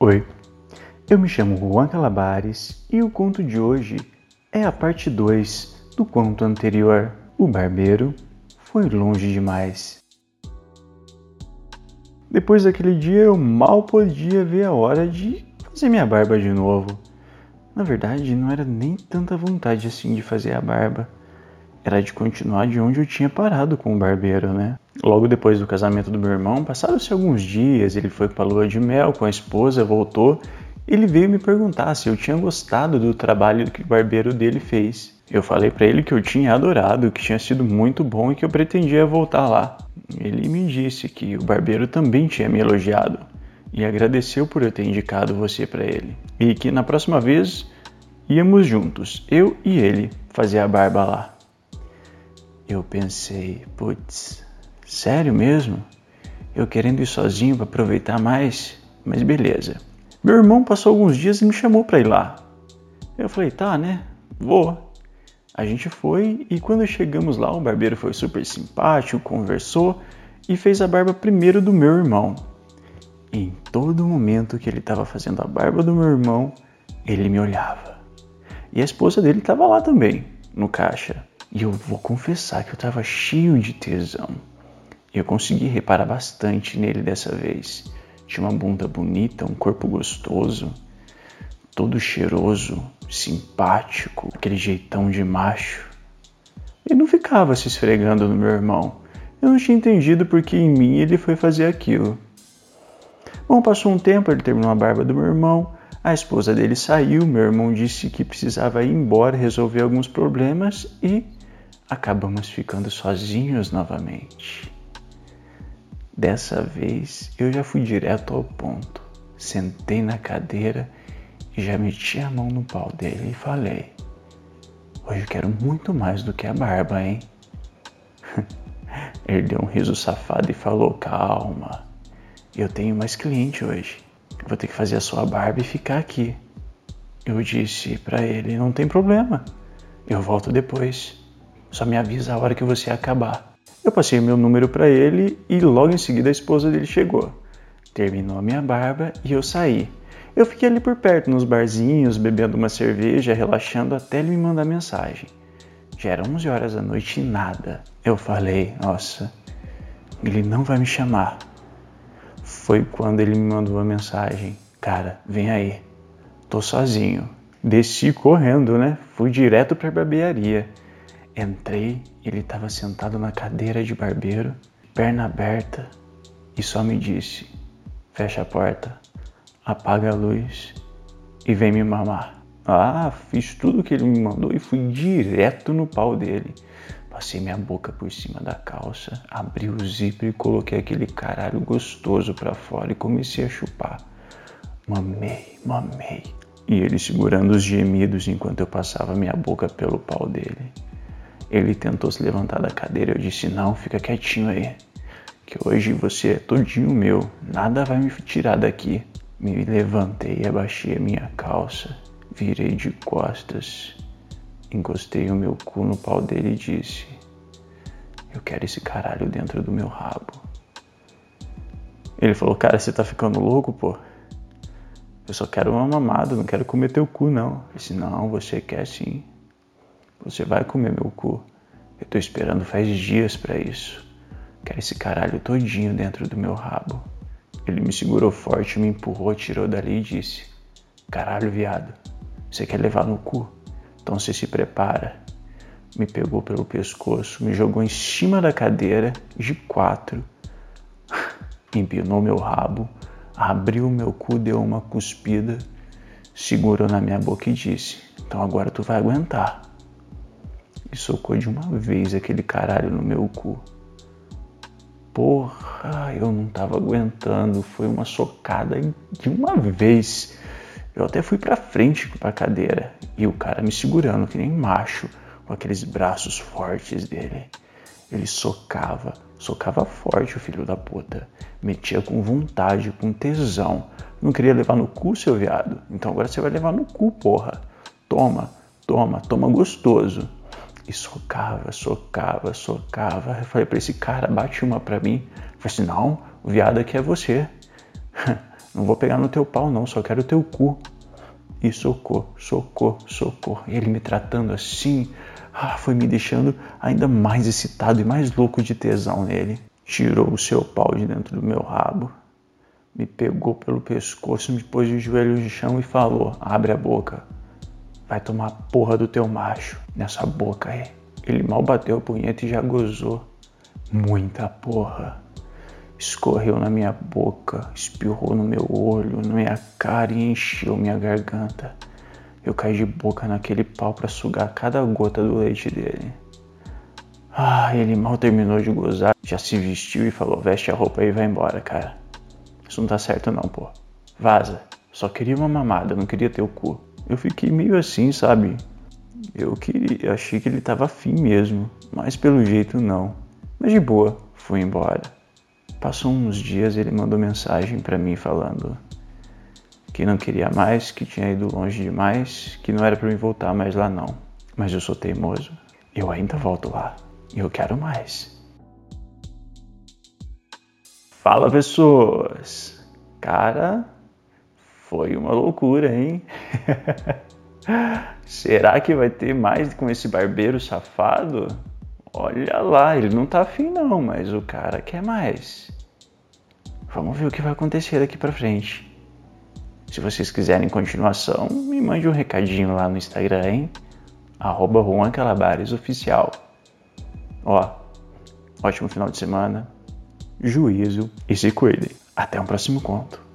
Oi, eu me chamo Juan Calabares e o conto de hoje é a parte 2 do conto anterior. O barbeiro foi longe demais. Depois daquele dia eu mal podia ver a hora de fazer minha barba de novo. Na verdade, não era nem tanta vontade assim de fazer a barba. Era de continuar de onde eu tinha parado com o barbeiro, né? Logo depois do casamento do meu irmão, passaram-se alguns dias, ele foi para lua de mel com a esposa, voltou. Ele veio me perguntar se eu tinha gostado do trabalho que o barbeiro dele fez. Eu falei para ele que eu tinha adorado, que tinha sido muito bom e que eu pretendia voltar lá. Ele me disse que o barbeiro também tinha me elogiado e agradeceu por eu ter indicado você para ele. E que na próxima vez íamos juntos, eu e ele, fazer a barba lá. Eu pensei, putz, Sério mesmo? Eu querendo ir sozinho para aproveitar mais? Mas beleza. Meu irmão passou alguns dias e me chamou para ir lá. Eu falei, tá, né? Vou. A gente foi e quando chegamos lá, o barbeiro foi super simpático, conversou e fez a barba primeiro do meu irmão. Em todo momento que ele estava fazendo a barba do meu irmão, ele me olhava. E a esposa dele estava lá também, no caixa. E eu vou confessar que eu estava cheio de tesão. Eu consegui reparar bastante nele dessa vez. Tinha uma bunda bonita, um corpo gostoso, todo cheiroso, simpático, aquele jeitão de macho. Ele não ficava se esfregando no meu irmão. Eu não tinha entendido porque em mim ele foi fazer aquilo. Bom, passou um tempo, ele terminou a barba do meu irmão, a esposa dele saiu, meu irmão disse que precisava ir embora resolver alguns problemas e acabamos ficando sozinhos novamente. Dessa vez eu já fui direto ao ponto. Sentei na cadeira e já meti a mão no pau dele e falei: Hoje quero muito mais do que a barba, hein? Ele deu um riso safado e falou: Calma, eu tenho mais cliente hoje. vou ter que fazer a sua barba e ficar aqui. Eu disse para ele: Não tem problema, eu volto depois. Só me avisa a hora que você acabar. Eu passei meu número para ele e logo em seguida a esposa dele chegou. Terminou a minha barba e eu saí. Eu fiquei ali por perto, nos barzinhos, bebendo uma cerveja, relaxando até ele me mandar mensagem. Já eram 11 horas da noite e nada. Eu falei, nossa, ele não vai me chamar. Foi quando ele me mandou uma mensagem: Cara, vem aí, tô sozinho. Desci correndo, né? Fui direto pra barbearia. Entrei, ele estava sentado na cadeira de barbeiro, perna aberta, e só me disse: fecha a porta, apaga a luz e vem me mamar. Ah, fiz tudo o que ele me mandou e fui direto no pau dele. Passei minha boca por cima da calça, abri o zíper e coloquei aquele caralho gostoso para fora e comecei a chupar. Mamei, mamei. E ele segurando os gemidos enquanto eu passava minha boca pelo pau dele. Ele tentou se levantar da cadeira. Eu disse: Não, fica quietinho aí. Que hoje você é todinho meu. Nada vai me tirar daqui. Me levantei, abaixei a minha calça, virei de costas, encostei o meu cu no pau dele e disse: Eu quero esse caralho dentro do meu rabo. Ele falou: Cara, você tá ficando louco, pô? Eu só quero uma mamada, não quero comer teu cu, não. Eu disse: Não, você quer sim. Você vai comer meu cu. Eu tô esperando faz dias para isso. Quero esse caralho todinho dentro do meu rabo. Ele me segurou forte, me empurrou, tirou dali e disse: Caralho, viado, você quer levar no cu? Então você se prepara. Me pegou pelo pescoço, me jogou em cima da cadeira, de quatro, empinou meu rabo, abriu meu cu, deu uma cuspida, segurou na minha boca e disse: Então agora tu vai aguentar e socou de uma vez aquele caralho no meu cu. Porra, eu não tava aguentando, foi uma socada de uma vez. Eu até fui pra frente pra cadeira e o cara me segurando que nem macho, com aqueles braços fortes dele. Ele socava, socava forte o filho da puta. Metia com vontade, com tesão. Não queria levar no cu, seu viado? Então agora você vai levar no cu, porra. Toma, toma, toma gostoso. E socava, socava, socava. Eu falei para esse cara, bate uma para mim. Eu falei assim, não, o viado aqui é você. Não vou pegar no teu pau, não, só quero o teu cu. E socorro, socorro, socorro. E ele me tratando assim, ah, foi me deixando ainda mais excitado e mais louco de tesão nele. Tirou o seu pau de dentro do meu rabo, me pegou pelo pescoço, me pôs de joelhos no chão e falou: Abre a boca, vai tomar a porra do teu macho nessa boca aí. Ele mal bateu a punheta e já gozou. Muita porra. Escorreu na minha boca, espirrou no meu olho, na minha cara e encheu minha garganta. Eu caí de boca naquele pau para sugar cada gota do leite dele. Ah, ele mal terminou de gozar, já se vestiu e falou: veste a roupa e vai embora, cara. Isso não tá certo não, pô. Vaza. Só queria uma mamada, não queria teu cu. Eu fiquei meio assim, sabe? Eu achei que ele tava afim mesmo, mas pelo jeito não. Mas de boa, fui embora. Passou uns dias ele mandou mensagem para mim falando que não queria mais, que tinha ido longe demais, que não era para mim voltar mais lá não. Mas eu sou teimoso. Eu ainda volto lá. E eu quero mais. Fala pessoas. Cara, foi uma loucura, hein? Será que vai ter mais com esse barbeiro safado? Olha lá, ele não tá afim não, mas o cara quer mais. Vamos ver o que vai acontecer daqui pra frente. Se vocês quiserem continuação, me mande um recadinho lá no Instagram, hein? Arroba Juan Calabares Oficial. Ó, ótimo final de semana, juízo e se cuidem. Até um próximo conto.